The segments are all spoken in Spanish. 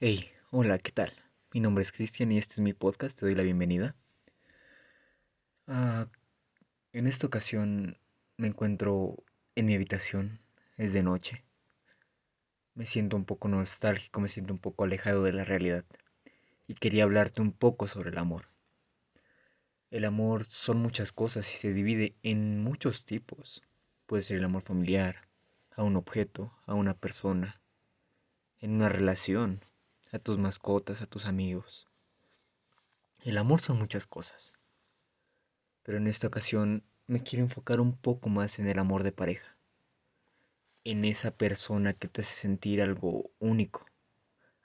Hey, hola, ¿qué tal? Mi nombre es Cristian y este es mi podcast, te doy la bienvenida. Ah, en esta ocasión me encuentro en mi habitación, es de noche. Me siento un poco nostálgico, me siento un poco alejado de la realidad y quería hablarte un poco sobre el amor. El amor son muchas cosas y se divide en muchos tipos. Puede ser el amor familiar, a un objeto, a una persona, en una relación, a tus mascotas, a tus amigos. El amor son muchas cosas. pero en esta ocasión me quiero enfocar un poco más en el amor de pareja, en esa persona que te hace sentir algo único,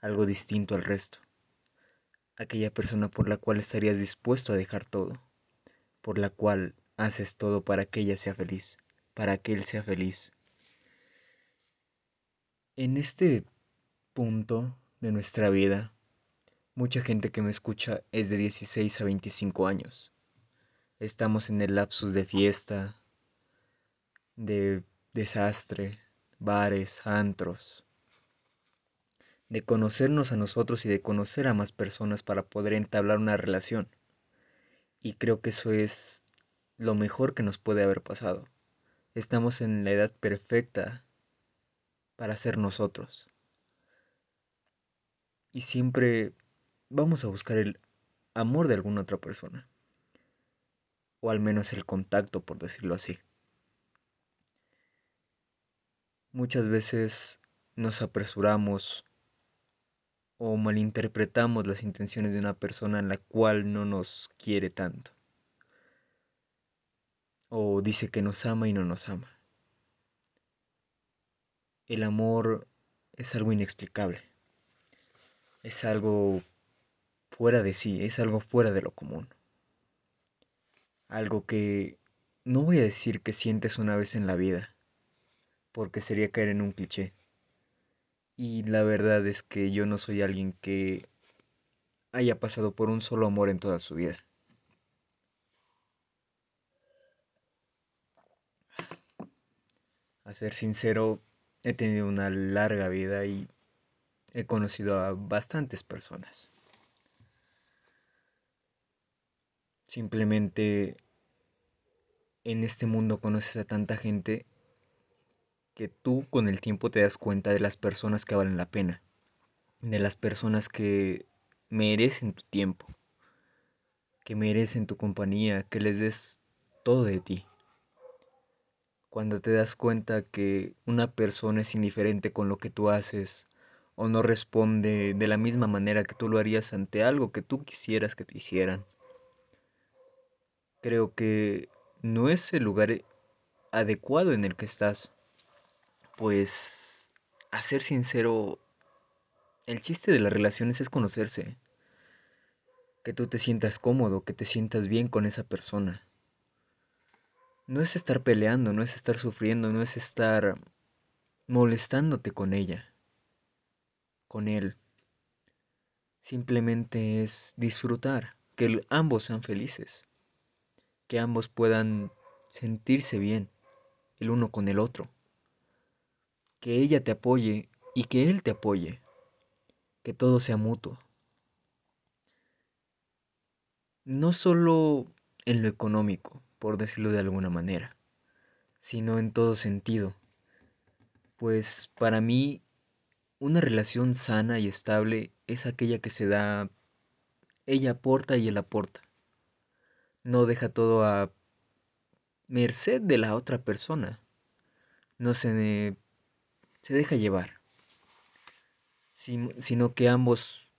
algo distinto al resto, aquella persona por la cual estarías dispuesto a dejar todo, por la cual haces todo para que ella sea feliz, para que él sea feliz. En este punto de nuestra vida, mucha gente que me escucha es de 16 a 25 años Estamos en el lapsus de fiesta, de desastre, bares, antros, de conocernos a nosotros y de conocer a más personas para poder entablar una relación. Y creo que eso es lo mejor que nos puede haber pasado. Estamos en la edad perfecta para ser nosotros. Y siempre vamos a buscar el amor de alguna otra persona o al menos el contacto, por decirlo así. Muchas veces nos apresuramos o malinterpretamos las intenciones de una persona en la cual no nos quiere tanto. O dice que nos ama y no nos ama. El amor es algo inexplicable. Es algo fuera de sí, es algo fuera de lo común. Algo que no voy a decir que sientes una vez en la vida, porque sería caer en un cliché. Y la verdad es que yo no soy alguien que haya pasado por un solo amor en toda su vida. A ser sincero, he tenido una larga vida y he conocido a bastantes personas. Simplemente en este mundo conoces a tanta gente que tú con el tiempo te das cuenta de las personas que valen la pena, de las personas que merecen tu tiempo, que merecen tu compañía, que les des todo de ti. Cuando te das cuenta que una persona es indiferente con lo que tú haces o no responde de la misma manera que tú lo harías ante algo que tú quisieras que te hicieran creo que no es el lugar adecuado en el que estás. Pues, a ser sincero, el chiste de las relaciones es conocerse. Que tú te sientas cómodo, que te sientas bien con esa persona. No es estar peleando, no es estar sufriendo, no es estar molestándote con ella, con él. Simplemente es disfrutar, que ambos sean felices que ambos puedan sentirse bien el uno con el otro. Que ella te apoye y que él te apoye. Que todo sea mutuo. No solo en lo económico, por decirlo de alguna manera, sino en todo sentido. Pues para mí una relación sana y estable es aquella que se da, ella aporta y él aporta no deja todo a merced de la otra persona. No se, se deja llevar, sino que ambos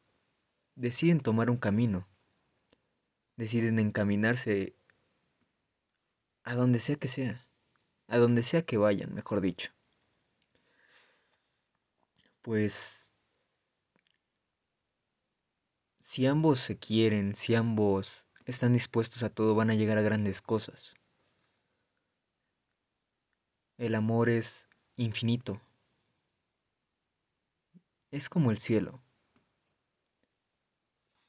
deciden tomar un camino, deciden encaminarse a donde sea que sea, a donde sea que vayan, mejor dicho. Pues si ambos se quieren, si ambos están dispuestos a todo, van a llegar a grandes cosas. El amor es infinito. Es como el cielo.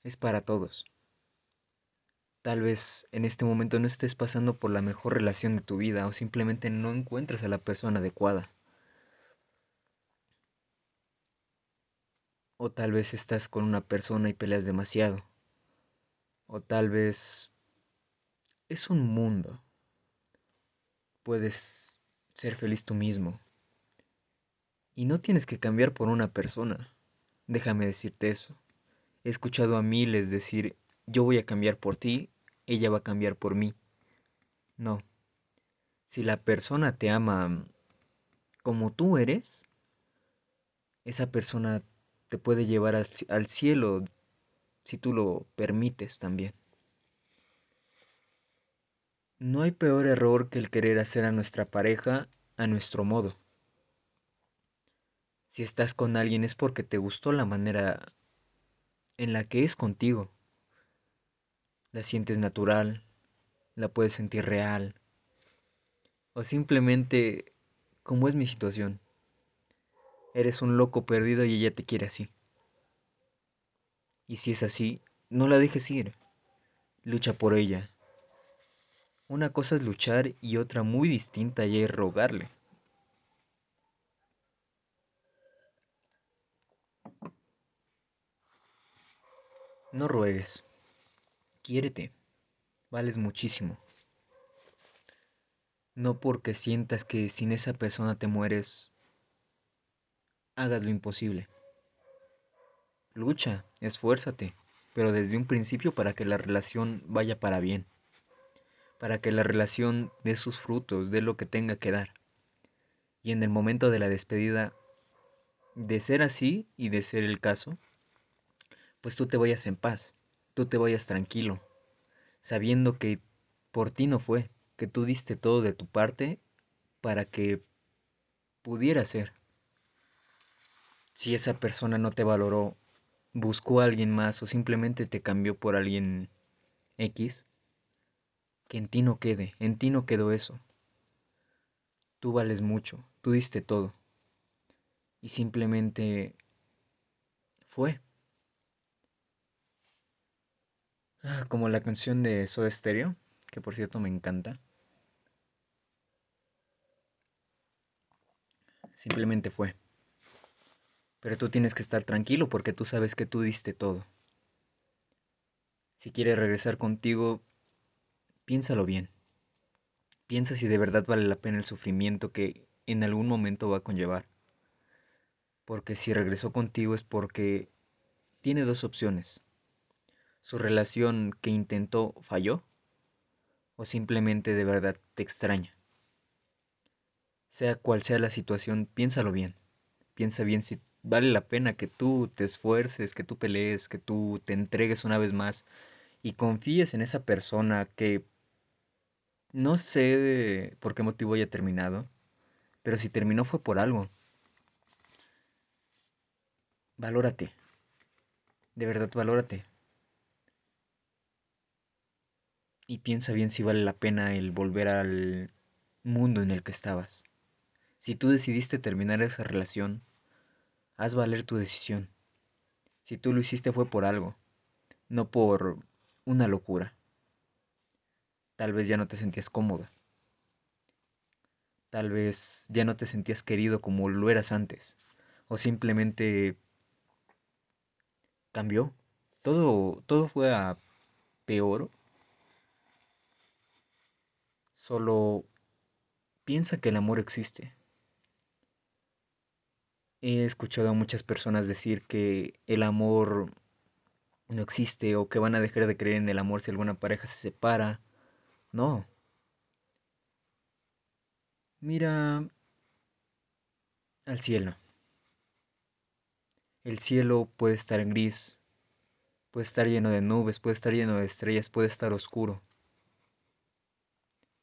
Es para todos. Tal vez en este momento no estés pasando por la mejor relación de tu vida o simplemente no encuentras a la persona adecuada. O tal vez estás con una persona y peleas demasiado. O tal vez es un mundo. Puedes ser feliz tú mismo. Y no tienes que cambiar por una persona. Déjame decirte eso. He escuchado a miles decir, yo voy a cambiar por ti, ella va a cambiar por mí. No. Si la persona te ama como tú eres, esa persona te puede llevar al cielo si tú lo permites también. No hay peor error que el querer hacer a nuestra pareja a nuestro modo. Si estás con alguien es porque te gustó la manera en la que es contigo. La sientes natural, la puedes sentir real. O simplemente, como es mi situación, eres un loco perdido y ella te quiere así. Y si es así, no la dejes ir. Lucha por ella, una cosa es luchar y otra muy distinta y es rogarle. No ruegues. Quiérete. Vales muchísimo. No porque sientas que sin esa persona te mueres, hagas lo imposible. Lucha, esfuérzate, pero desde un principio para que la relación vaya para bien para que la relación dé sus frutos, dé lo que tenga que dar. Y en el momento de la despedida, de ser así y de ser el caso, pues tú te vayas en paz, tú te vayas tranquilo, sabiendo que por ti no fue, que tú diste todo de tu parte para que pudiera ser. Si esa persona no te valoró, buscó a alguien más o simplemente te cambió por alguien X, que en ti no quede, en ti no quedó eso. Tú vales mucho, tú diste todo. Y simplemente fue. Ah, como la canción de Soda Stereo, que por cierto me encanta. Simplemente fue. Pero tú tienes que estar tranquilo porque tú sabes que tú diste todo. Si quiere regresar contigo, piénsalo bien. Piensa si de verdad vale la pena el sufrimiento que en algún momento va a conllevar. Porque si regresó contigo es porque tiene dos opciones. Su relación que intentó falló o simplemente de verdad te extraña. Sea cual sea la situación, piénsalo bien. Piensa bien si vale la pena que tú te esfuerces, que tú pelees, que tú te entregues una vez más y confíes en esa persona que no sé por qué motivo haya terminado, pero si terminó fue por algo. Valórate. De verdad, valórate. Y piensa bien si vale la pena el volver al mundo en el que estabas. Si tú decidiste terminar esa relación, haz valer tu decisión. Si tú lo hiciste fue por algo, no por una locura. Tal vez ya no te sentías cómoda. Tal vez ya no te sentías querido como lo eras antes. O simplemente cambió. Todo, todo fue a peor. Solo piensa que el amor existe. He escuchado a muchas personas decir que el amor no existe o que van a dejar de creer en el amor si alguna pareja se separa. No. Mira al cielo. El cielo puede estar gris, puede estar lleno de nubes, puede estar lleno de estrellas, puede estar oscuro.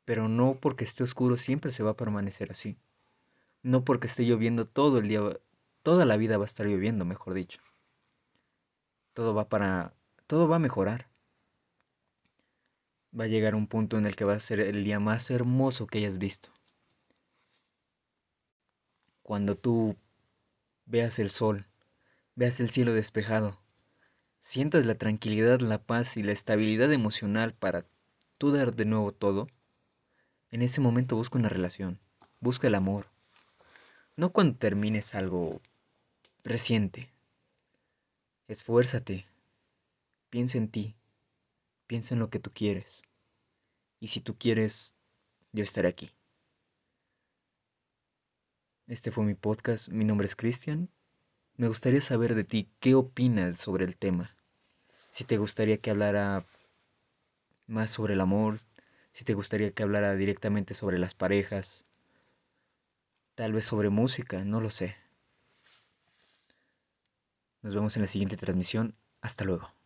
Pero no porque esté oscuro siempre se va a permanecer así. No porque esté lloviendo todo el día, toda la vida va a estar lloviendo, mejor dicho. Todo va para todo va a mejorar. Va a llegar un punto en el que va a ser el día más hermoso que hayas visto. Cuando tú veas el sol, veas el cielo despejado, sientas la tranquilidad, la paz y la estabilidad emocional para tú dar de nuevo todo, en ese momento busca una relación, busca el amor. No cuando termines algo reciente, Esfuérzate. Piensa en ti. Piensa en lo que tú quieres. Y si tú quieres, yo estaré aquí. Este fue mi podcast. Mi nombre es Cristian. Me gustaría saber de ti qué opinas sobre el tema. Si te gustaría que hablara más sobre el amor, si te gustaría que hablara directamente sobre las parejas, tal vez sobre música, no lo sé. Nos vemos en la siguiente transmisión. Hasta luego.